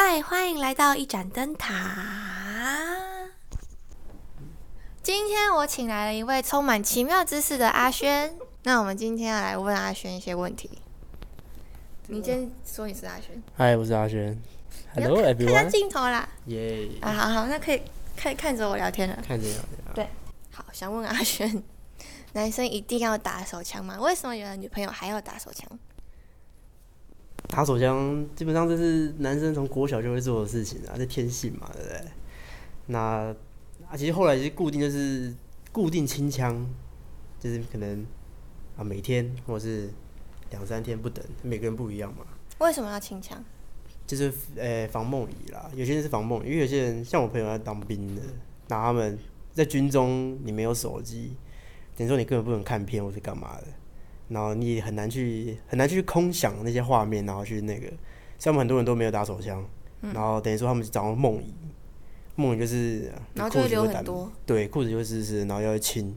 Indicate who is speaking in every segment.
Speaker 1: 嗨，欢迎来到一盏灯塔。今天我请来了一位充满奇妙知识的阿轩。那我们今天要来问阿轩一些问题。你先说你是阿轩，
Speaker 2: 嗨，我是阿轩。Hello
Speaker 1: 看看
Speaker 2: everyone。
Speaker 1: 镜头啦。
Speaker 2: 耶，
Speaker 1: 啊，好好，那可以看看着我聊天了。
Speaker 2: 看见了。
Speaker 1: 对好，想问阿轩，男生一定要打手枪吗？为什么有的女朋友还要打手枪？
Speaker 2: 打手枪基本上这是男生从国小就会做的事情啊，这天性嘛，对不对？那啊，其实后来是固定就是固定清枪，就是可能啊每天或者是两三天不等，每个人不一样嘛。
Speaker 1: 为什么要清枪？
Speaker 2: 就是呃防梦遗啦，有些人是防梦遗，因为有些人像我朋友在当兵的，那他们在军中你没有手机，等于说你根本不能看片或是干嘛的，然后你也很难去很难去空想那些画面，然后去那个，像我们很多人都没有打手枪，然后等于说他们掌握梦遗，梦遗就是
Speaker 1: 然后就会
Speaker 2: 裤子打
Speaker 1: 流很多。
Speaker 2: 对，裤子就会湿湿，然后要亲，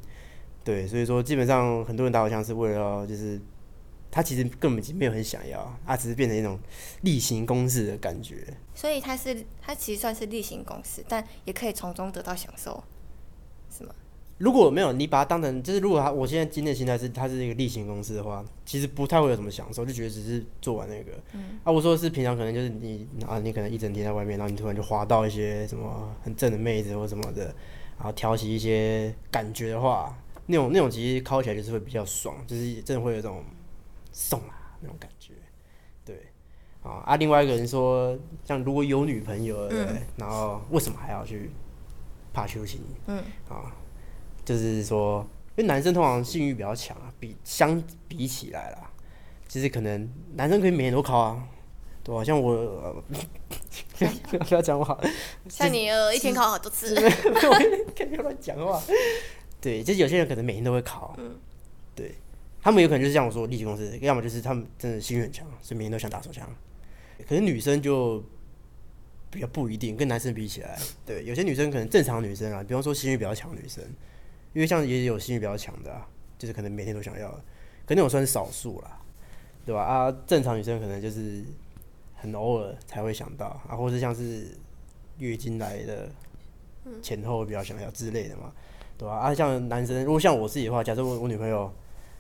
Speaker 2: 对，所以说基本上很多人打手枪是为了就是，他其实根本就没有很想要，他只是变成一种例行公事的感觉。
Speaker 1: 所以他是他其实算是例行公事，但也可以从中得到享受，是吗？
Speaker 2: 如果没有你把它当成就是，如果他我现在今天的心态是它是一个例行公事的话，其实不太会有什么享受，就觉得只是做完那个。啊，我说的是平常可能就是你啊，你可能一整天在外面，然后你突然就滑到一些什么很正的妹子或什么的，然后挑起一些感觉的话，那种那种其实敲起来就是会比较爽，就是真的会有这种送啊那种感觉。对，啊啊，另外一个人说，像如果有女朋友了，对不对，然后为什么还要去怕休息？
Speaker 1: 嗯，
Speaker 2: 啊，就是说，因为男生通常性欲比较强啊，比相比起来啦，其实可能男生可以每天都考啊，对吧、像我，呃 不要讲我，
Speaker 1: 像你呃一天考好多次，
Speaker 2: 不要乱讲话。对，就是有些人可能每天都会考，对，他们有可能就是像我说例行公司，要么就是他们真的性欲很强，所以每天都想打手枪。可是女生就比较不一定，跟男生比起来，对，有些女生可能正常女生啊，比方说性欲比较强的女生，因为像也有性欲比较强的、啊，就是可能每天都想要，可那种算是少数啦，对吧？啊，正常女生可能就是很偶尔才会想到啊，或是像是月经来的前后比较想要之类的嘛，对吧？啊，像男生，如果像我自己的话，假设我我女朋友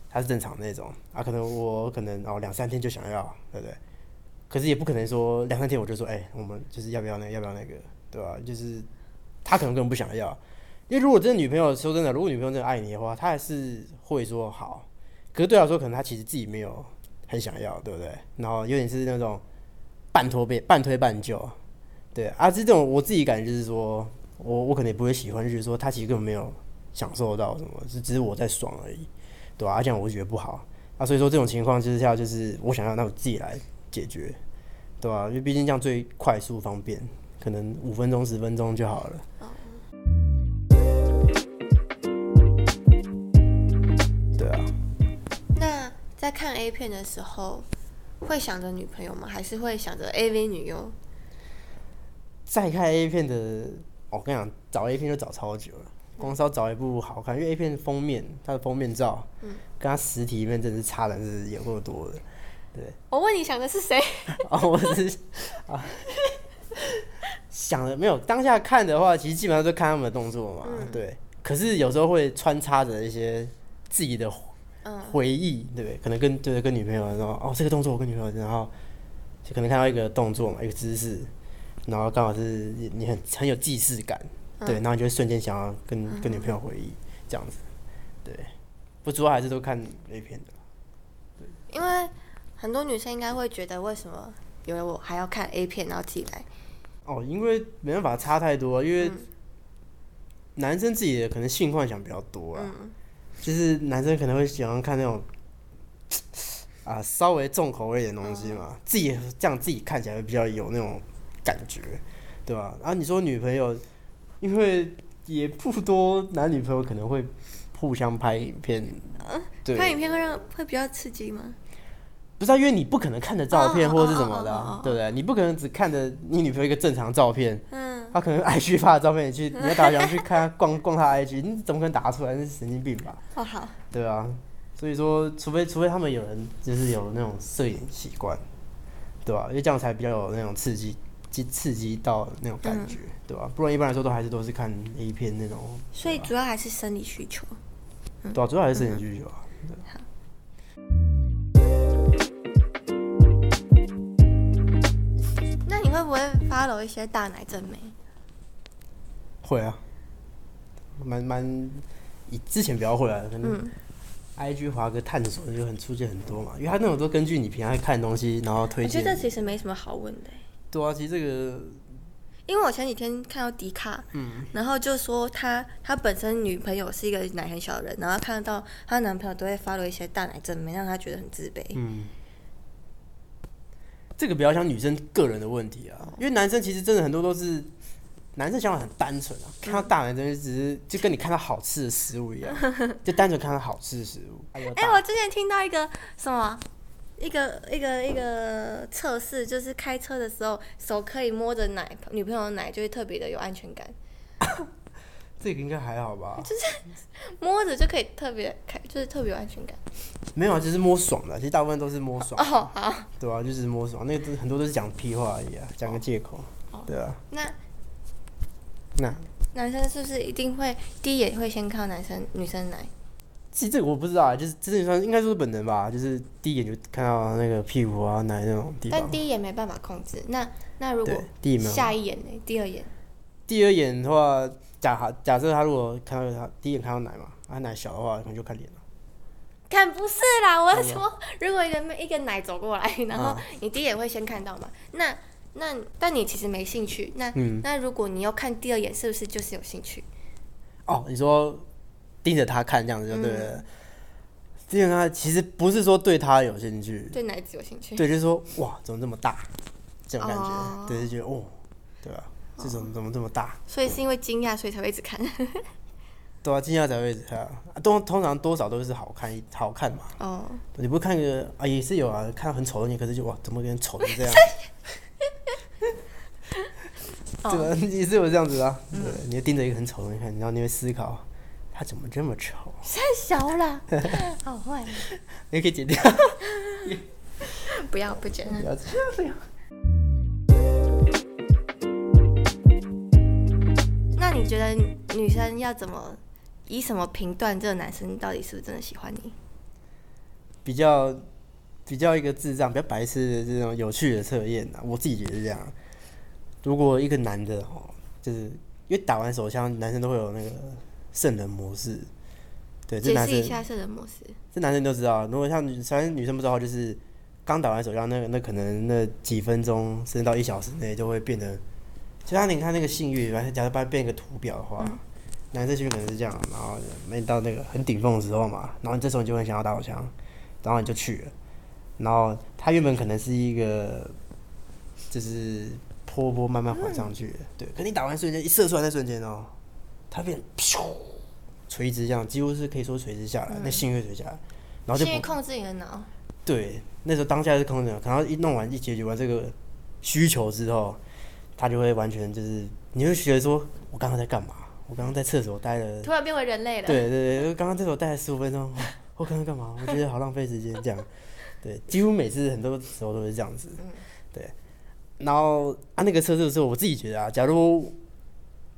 Speaker 2: 她是正常那种啊，可能我可能哦两三天就想要，对不对？可是也不可能说两三天我就说，哎、我们就是要不要那，要不要那个，对吧？就是她可能根本不想要，因为如果真的女朋友说真的，如果女朋友真的爱你的话，她还是会说好。可是对她说，可能她其实自己没有很想要，对不对？然后有点是那种半拖背、半推半就，对啊。这种我自己感觉就是说，我我可能也不会喜欢，就是说她其实根本没有享受到什么，是只是我在爽而已，对吧、啊？这样我觉得不好啊。所以说这种情况之下，就是我想要，那我自己来解决，对吧、因为毕竟这样最快速方便，可能五分钟、十分钟就好了。
Speaker 1: 在看 A 片的时候，会想着女朋友吗？还是会想着 AV 女优？
Speaker 2: 再看 A 片的，哦我跟你讲，找 A 片就找超久了。光是要找一部好看，因为 A 片封面，它的封面照，跟它实体里面真是差的是有够多的。
Speaker 1: 对我问你想的是谁？
Speaker 2: 哦，我只是啊，想的没有？当下看的话，其实基本上就看他们的动作嘛，对。可是有时候会穿插着一些自己的
Speaker 1: 嗯
Speaker 2: 回忆，对不对？可能跟就是跟女朋友说，哦，这个动作我跟女朋友，然后就可能看到一个动作嘛，一个姿势，然后刚好是你你很很有既视感，对，然后你就会瞬间想要跟跟女朋友回忆这样子，对。不主要还是都看 A 片的。
Speaker 1: 对因为很多女生应该会觉得，为什么有我还要看 A 片，然后自己来？
Speaker 2: 哦，因为没办法差太多，因为男生自己的可能性幻想比较多啊，就是男生可能会喜欢看那种啊稍微重口味一点的东西嘛，自己这样自己看起来会比较有那种感觉，对吧？然后你说女朋友，因为也不多男女朋友可能会互相拍影片，对，
Speaker 1: 看影片会让会比较刺激吗？
Speaker 2: 不是、啊，因为你不可能看着照片
Speaker 1: 哦
Speaker 2: 或者是什么的对不对？你不可能只看着你女朋友一个正常照片，
Speaker 1: 嗯，
Speaker 2: 他可能 IG 发的照片，你去你要打想去看他逛逛他 IG，你怎么可能打出来？那是神经病吧？
Speaker 1: 哦好，
Speaker 2: 对啊，所以说，除非除非他们有人就是有那种摄影习惯，对吧、因为这样才比较有那种刺激激刺激到那种感觉，
Speaker 1: 嗯
Speaker 2: 对吧？不然一般来说都还是都是看 A 片那种，
Speaker 1: 所以主要还是生理需求。
Speaker 2: 对啊，主要还是生理需求啊。
Speaker 1: 那你会不会 follow 一些大奶正妹？
Speaker 2: 会啊，蛮蛮以之前比较会啊，可能
Speaker 1: 嗯。
Speaker 2: IG 华哥探索就很出现很多嘛，因为他那种都根据你平常看的东西，然后推荐。
Speaker 1: 我觉得这其实没什么好问的欸，
Speaker 2: 对啊，其实这个
Speaker 1: 因为我前几天看到迪卡，
Speaker 2: 嗯。
Speaker 1: 然后就说他他本身女朋友是一个奶很小的人，然后看到她男朋友都会 follow 一些大奶正妹，让他觉得很自卑。
Speaker 2: 嗯，这个比较像女生个人的问题啊，因为男生其实真的很多都是男生想法很单纯啊，看到大人真的只是就跟你看到好吃的食物一样，就单纯看到好吃的食物。哎
Speaker 1: 哎、我之前听到一个什么，一个一个一个测试，就是开车的时候手可以摸着奶女朋友的奶，就会特别的有安全感，
Speaker 2: 这个应该还好吧？
Speaker 1: 就是 摸着就可以特别开，就是特别有安全感。
Speaker 2: 没有啊，就是摸爽的，其实大部分都是摸爽，
Speaker 1: 哦，好，
Speaker 2: 对啊，就是摸爽，那个都很多都是讲屁话而已啊，讲个借口，对啊。
Speaker 1: 那
Speaker 2: 那
Speaker 1: 男生是不是一定会第一眼会先看到男生女生奶？
Speaker 2: 其实这个我不知道啊，就是真的算应该说是本能吧，就是第一眼就看到那个屁股啊、奶那种地方
Speaker 1: 但。第一眼没办法控制。那那如果，下一眼呢？第二眼？
Speaker 2: 第二眼的话，假假设他如果看到他第一眼看到奶嘛，他奶小的话，可能就看脸了。
Speaker 1: 看不是啦，我说，如果一个一个奶走过来，然后
Speaker 2: 嗯
Speaker 1: 你第一眼会先看到嘛？那那但你其实没兴趣，那、
Speaker 2: 嗯
Speaker 1: 那如果你要看第二眼，是不是就是有兴趣？
Speaker 2: 哦，你说盯着他看这样子就对了。
Speaker 1: 嗯
Speaker 2: 盯着他其实不是说对他有兴趣，
Speaker 1: 对奶子有兴趣？
Speaker 2: 对，就是说哇怎么这么大这种感觉，
Speaker 1: 哦
Speaker 2: 对，就觉得哦，对啊，这种怎么这么大？
Speaker 1: 所以是因为惊讶，所以才会一直看。
Speaker 2: 对啊，惊讶才会一直看啊，通通常多少都是好看一好看嘛。
Speaker 1: 哦，
Speaker 2: 你不会看个啊，也是有啊，看到很丑的你，可是就哇，怎么有点丑成这样？对吧？你是有这样子啊。对，你会盯着一个很丑的人看，然后你会思考，他怎么这么丑？
Speaker 1: 太小了，好坏，
Speaker 2: 你可以剪掉，
Speaker 1: 不要不剪。
Speaker 2: 不要这样。
Speaker 1: 那你觉得女生要怎么以什么评断这个男生到底是不是真的喜欢你？
Speaker 2: 比较比较一个智障、比较白痴的这种有趣的测验啊，我自己觉得是这样。如果一个男的哦，就是因为打完手枪，男生都会有那个圣人模式，对，这
Speaker 1: 解
Speaker 2: 男生
Speaker 1: 释一下圣人模式。
Speaker 2: 这男生都知道。如果像女，反正女生不知道，就是刚打完手枪，那个那可能那几分钟甚至到一小时内就会变得，就像你看那个性欲，假如把它变一个图表的话，男生性欲可能是这样，然后没到那个很顶峰的时候嘛，然后你这时候你就会想要打手枪，然后你就去了，然后他原本可能是一个就是波波慢慢缓上去的，对，可你打完瞬间一射出来那瞬间哦，它变咻垂直这样，几乎是可以说垂直下来，那性欲垂下来，然后就
Speaker 1: 控制你的脑，
Speaker 2: 对，那时候当下是空的，然后一弄完一解决完这个需求之后，他就会完全就是，你会觉得说，我刚刚在干嘛？我刚刚在厕所待了，
Speaker 1: 突然变为人类了。
Speaker 2: 对对对，刚刚厕所待了十五分钟，我刚刚干嘛？我觉得好浪费时间，这样，对，几乎每次很多时候都是这样子，对。然后啊，那个测试的时候，我自己觉得啊，假如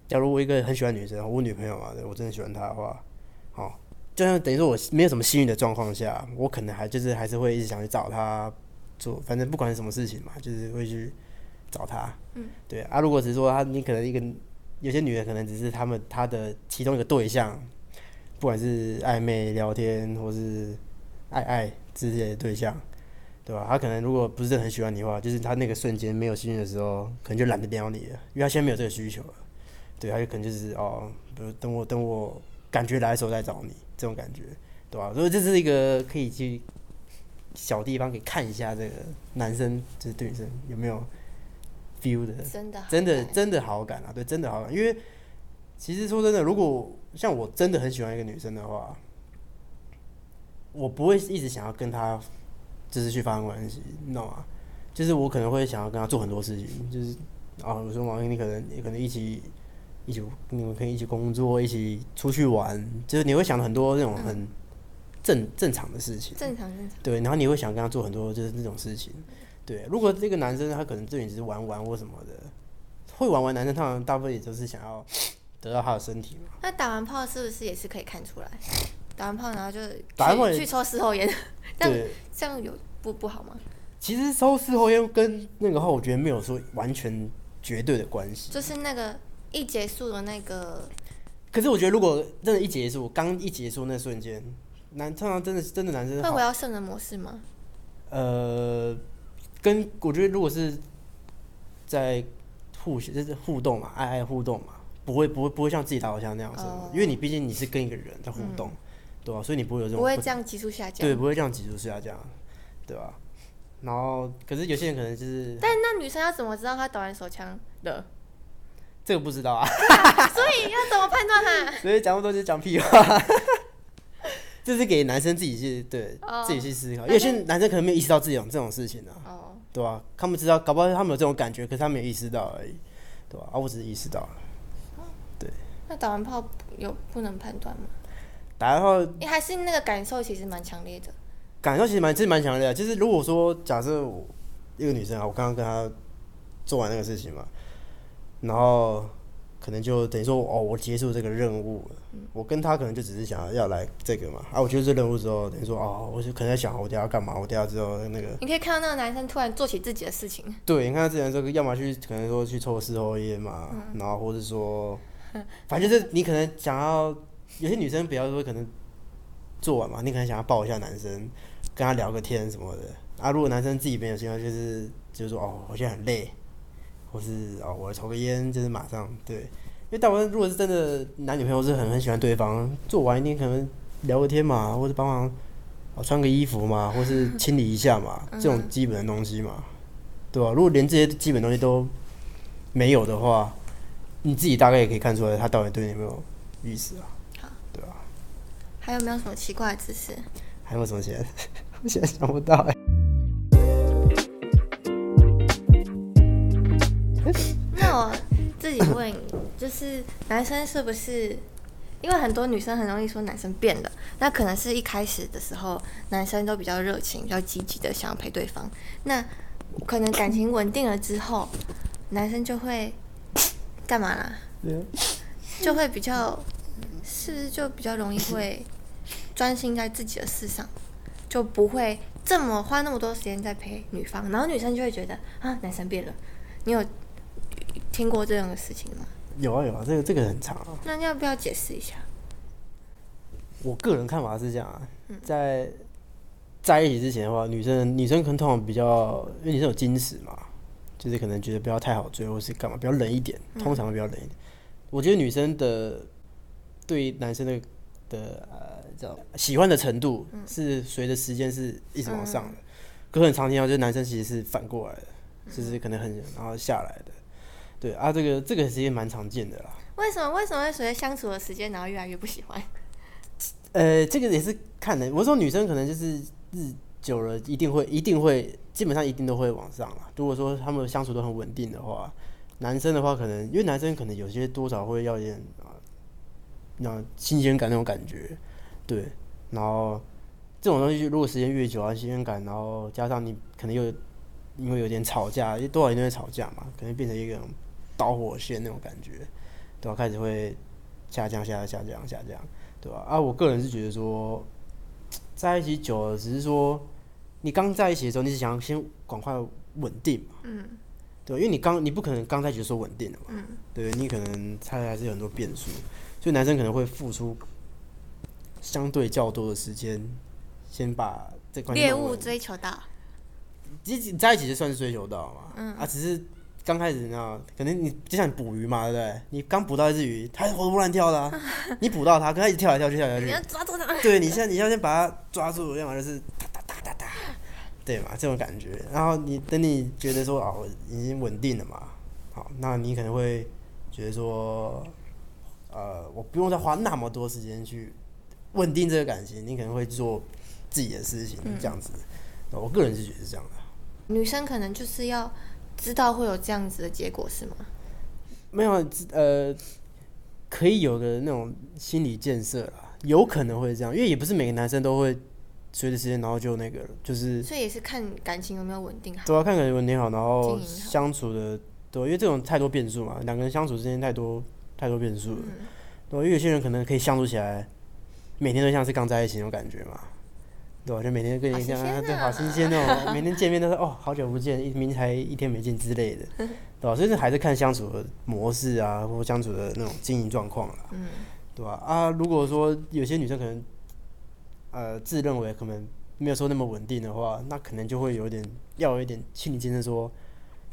Speaker 2: 假如我一个很喜欢女生，我女朋友嘛，我真的喜欢她的话，好，就像等于说我没有什么幸运的状况下，我可能还就是还是会一直想去找她做，反正不管是什么事情嘛，就是会去找她。嗯，对啊。如果只是说她，你可能一个有些女人可能只是他们她的其中一个对象，不管是暧昧聊天或是爱爱之类的对象，对吧？他可能如果不是真的很喜欢你的话，就是他那个瞬间没有兴趣的时候，可能就懒得撩你了，因为他现在没有这个需求了。对，他就可能就是哦，比如等我等我感觉来的时候再找你，这种感觉，对吧？所以这是一个可以去小地方可以看一下这个男生就是对女生有没有 feel 的，
Speaker 1: 真的
Speaker 2: 真的真的好感啊，对，真的好感。因为其实说真的，如果像我真的很喜欢一个女生的话，我不会一直想要跟她就是去发生关系，你知道吗？就是我可能会想要跟他做很多事情，就是啊，我说王英，你可能你可能一起一起你们可以一起工作，一起出去玩，就是你会想很多那种很正正常的事情。
Speaker 1: 正常正常。
Speaker 2: 对，然后你会想跟他做很多就是那种事情。对，如果这个男生他可能对你只是玩玩或什么的，会玩玩男生，通常大部分也都是想要得到他的身体嘛。
Speaker 1: 那打完炮是不是也是可以看出来？打完炮然后就
Speaker 2: 打完炮
Speaker 1: 去去抽事后烟，这样，这样有不不好吗？
Speaker 2: 其实抽事后烟跟那个话，我觉得没有说完全绝对的关系。
Speaker 1: 就是那个一结束的那个，
Speaker 2: 可是我觉得，如果真的一结束，刚一结束那瞬间，男通常真的真的男生
Speaker 1: 会回到圣人模式吗？
Speaker 2: 呃，跟我觉得如果是在互就是互动嘛，爱爱互动嘛，不会不会不会像自己打火枪那样子，
Speaker 1: 哦
Speaker 2: 因为你毕竟你是跟一个人在互动，对啊、所以你不会有这种
Speaker 1: 不会这样急速下降。
Speaker 2: 对，不会这样急速下降，对吧、然后，可是有些人可能就是
Speaker 1: 但那女生要怎么知道她打完手枪的？
Speaker 2: 这个不知道啊，
Speaker 1: 所以要怎么判断她？
Speaker 2: 所以讲那么多就是讲屁话。这是给男生自己去对、
Speaker 1: 哦
Speaker 2: 自己去思考，有些男生可能没有意识到自己有这种事情啊，
Speaker 1: 哦，
Speaker 2: 对吧、他们知道，搞不好他们有这种感觉，可是他没有意识到而已，对吧、啊，我只是意识到了。
Speaker 1: 对那打完炮有不能判断吗？
Speaker 2: 打完后
Speaker 1: 你还是那个感受其实蛮强烈的。
Speaker 2: 感受其实蛮，其实蛮强烈的。就是如果说假设我一个女生啊，我刚刚跟她做完那个事情嘛，然后可能就等于说哦，我结束这个任务了。我跟她可能就只是想要要来这个嘛，啊，我结束这任务之后，等于说哦，我就可能在想我等下要干嘛，我等一下之后那个
Speaker 1: 你可以看到那个男生突然做起自己的事情，
Speaker 2: 对，你看他之前这个，要么去可能说去抽事后烟嘛，然后或者说，反正就是你可能想要，有些女生比较说可能做完嘛，你可能想要抱一下男生，跟他聊个天什么的。啊，如果男生自己没有情况，就是就是说哦，我现在很累，或是哦，我抽个烟，就是马上对。因为大部分如果是真的男女朋友是很很喜欢对方，做完一定可能聊个天嘛，或者帮忙哦穿个衣服嘛，或是清理一下嘛，这种基本的东西嘛。对吧、如果连这些基本东西都没有的话，你自己大概也可以看出来他到底对你有没有意思啊？
Speaker 1: 还有没有什么奇怪的知识？
Speaker 2: 还有什么钱？我现在想不到哎、
Speaker 1: 那我自己问你，就是男生是不是？因为很多女生很容易说男生变了，那可能是一开始的时候男生都比较热情、比较积极的想要陪对方，那可能感情稳定了之后，男生就会 干嘛啦？就会比较，是不是就比较容易会专心在自己的事上，就不会这么花那么多时间在陪女方，然后女生就会觉得啊，男生变了。你有听过这样的事情吗？
Speaker 2: 有啊有啊，这个这个很长啊。
Speaker 1: 那你要不要解释一下？
Speaker 2: 我个人看法是这样啊，在在一起之前的话，女生女生可能通常比较，因为女生有矜持嘛，就是可能觉得不要太好追，或是干嘛，比较冷一点，通常会比较冷一点。我觉得女生的对男生的的呃叫喜欢的程度是随着时间是一直往上的，可是很常见到就是男生其实是反过来的，就是可能很然后下来的。对啊，这个这个其实蛮常见的啦。
Speaker 1: 为什么为什么会随着相处的时间，然后越来越不喜欢？
Speaker 2: 呃，这个也是看的。我说女生可能就是日久了，一定会一定会，基本上一定都会往上啦。如果说他们相处都很稳定的话，男生的话可能因为男生可能有些多少会要一点啊，那新鲜感那种感觉，对。然后这种东西，如果时间越久啊，新鲜感，然后加上你可能又因为有点吵架，因为多少人都会吵架嘛，可能变成一个导火线那种感觉，对吧、开始会下降、下降、下降、下降。对吧？啊，我个人是觉得说，在一起久了，只是说你刚在一起的时候，你是想要先赶快稳定嘛，嗯，对，因为你刚你不可能刚在一起就说稳定的嘛，嗯，对，你可能他还是有很多变数，所以男生可能会付出相对较多的时间，先把这关系
Speaker 1: 猎物追求到，
Speaker 2: 其实在一起就算是追求到嘛，嗯，啊，只是刚开始你知道，可能你就像你捕鱼嘛，对不对？你刚捕到一只鱼，它活蹦乱跳的、啊，你捕到它，跟它一直跳来跳去，跳来跳
Speaker 1: 你要
Speaker 2: 去，
Speaker 1: 抓住它。
Speaker 2: 对你现在你要先把它抓住，要么就是哒哒哒哒哒，对嘛，这种感觉。然后你等你觉得说哦，已经稳定了嘛，好，那你可能会觉得说，呃，我不用再花那么多时间去稳定这个感情，你可能会做自己的事情，这样子。我个人是觉得是这样的。
Speaker 1: 女生可能就是要知道会有这样子的结果，是吗？
Speaker 2: 没有呃，可以有个那种心理建设啦，有可能会这样，因为也不是每个男生都会随着时间然后就那个了，就是
Speaker 1: 所以也是看感情有没有稳定好。
Speaker 2: 都要看感情稳定好，然后相处的对，因为这种太多变数嘛，两个人相处之间太多太多变数了，
Speaker 1: 嗯。
Speaker 2: 对，因为有些人可能可以相处起来，每天都像是刚在一起那种感觉嘛，对吧？就每天跟你这样，
Speaker 1: 好新鲜
Speaker 2: 对，好
Speaker 1: 啊
Speaker 2: 新鲜那种，每天见面都是哦，好久不见，一明明才一天没见之类的，对吧？所以这还是看相处的模式啊，或相处的那种经营状况啦，
Speaker 1: 嗯。
Speaker 2: 对吧？啊，如果说有些女生可能，呃，自认为可能没有说那么稳定的话，那可能就会有点要有一点心理建设，说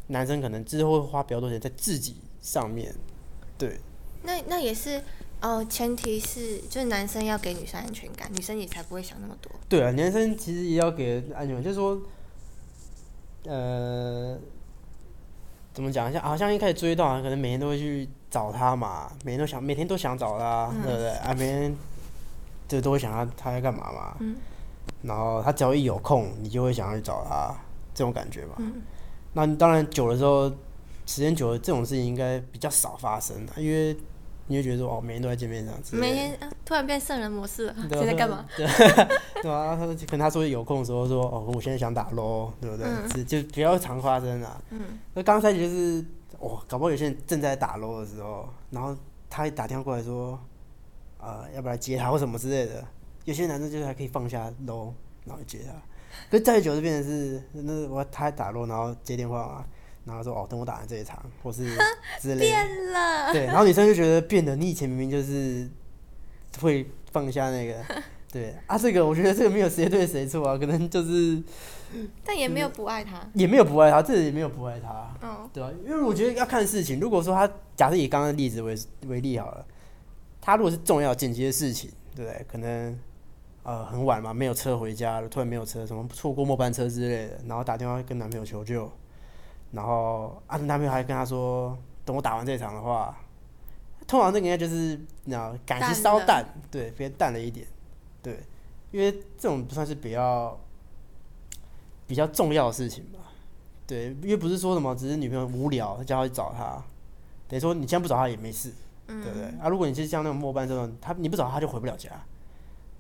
Speaker 2: 男生可能之后会花比较多钱在自己上面，对，
Speaker 1: 那那也是哦，前提是就是男生要给女生安全感，女生也才不会想那么多。
Speaker 2: 对啊，男生其实也要给安全感，就是说，呃，怎么讲？像好像一开始追到啊，可能每天都会去找他嘛，每天都想，每天都想找他，对不对？啊，每天就都会想他他在干嘛嘛。
Speaker 1: 嗯
Speaker 2: 然后他只要一有空，你就会想要去找他，这种感觉嘛。
Speaker 1: 嗯
Speaker 2: 那你当然久了之后，时间久了，这种事情应该比较少发生的，因为你会觉得说哦，每天都在见面这样子，
Speaker 1: 每天、啊、突然变圣人模式了，
Speaker 2: 对啊
Speaker 1: 现在干嘛？？
Speaker 2: 对对啊，他可能他说有空的时候说哦，我现在想打咯，对不对？就比较常发生啊。
Speaker 1: 嗯
Speaker 2: 那刚开始就是哦，搞不好有些人正在打 low 的时候，然后他一打电话过来说，呃，要不要来接他或什么之类的。有些男生就是还可以放下 low，然后接他。可是再久就变成是，那我他还打 low，然后接电话嘛，然后说哦，等我打完这一场，或是之类的。
Speaker 1: 变了，
Speaker 2: 对，然后女生就觉得变了，你以前明明就是会放下那个，对啊，这个我觉得这个没有谁对谁错啊，可能就是
Speaker 1: 但也没有不爱他。
Speaker 2: 也没有不爱他，这个也没有不爱他，
Speaker 1: 嗯
Speaker 2: 对啊、因为我觉得要看事情。如果说他假设以刚刚的例子为为例好了，他如果是重要紧急的事情，对不对？可能呃很晚嘛，没有车回家了，突然没有车，什么错过末班车之类的，然后打电话跟男朋友求救，然后啊男朋友还跟他说，等我打完这场的话，通常这个应该就是你知道感情稍淡，对，偏淡了一点，对，因为这种不算是比较比较重要的事情吧。对，因为不是说什么只是女朋友无聊叫他去找他，等于说你现在不找他也没事，
Speaker 1: 嗯
Speaker 2: 对不对？啊，如果你是像那种末班这种，他你不找他就回不了家，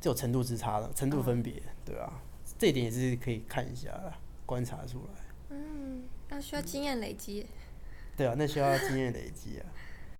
Speaker 2: 这有程度之差的，程度分别，对吧、这一点也是可以看一下的，观察出来。
Speaker 1: 那需要经验累积。
Speaker 2: 对啊，那需要经验累积啊。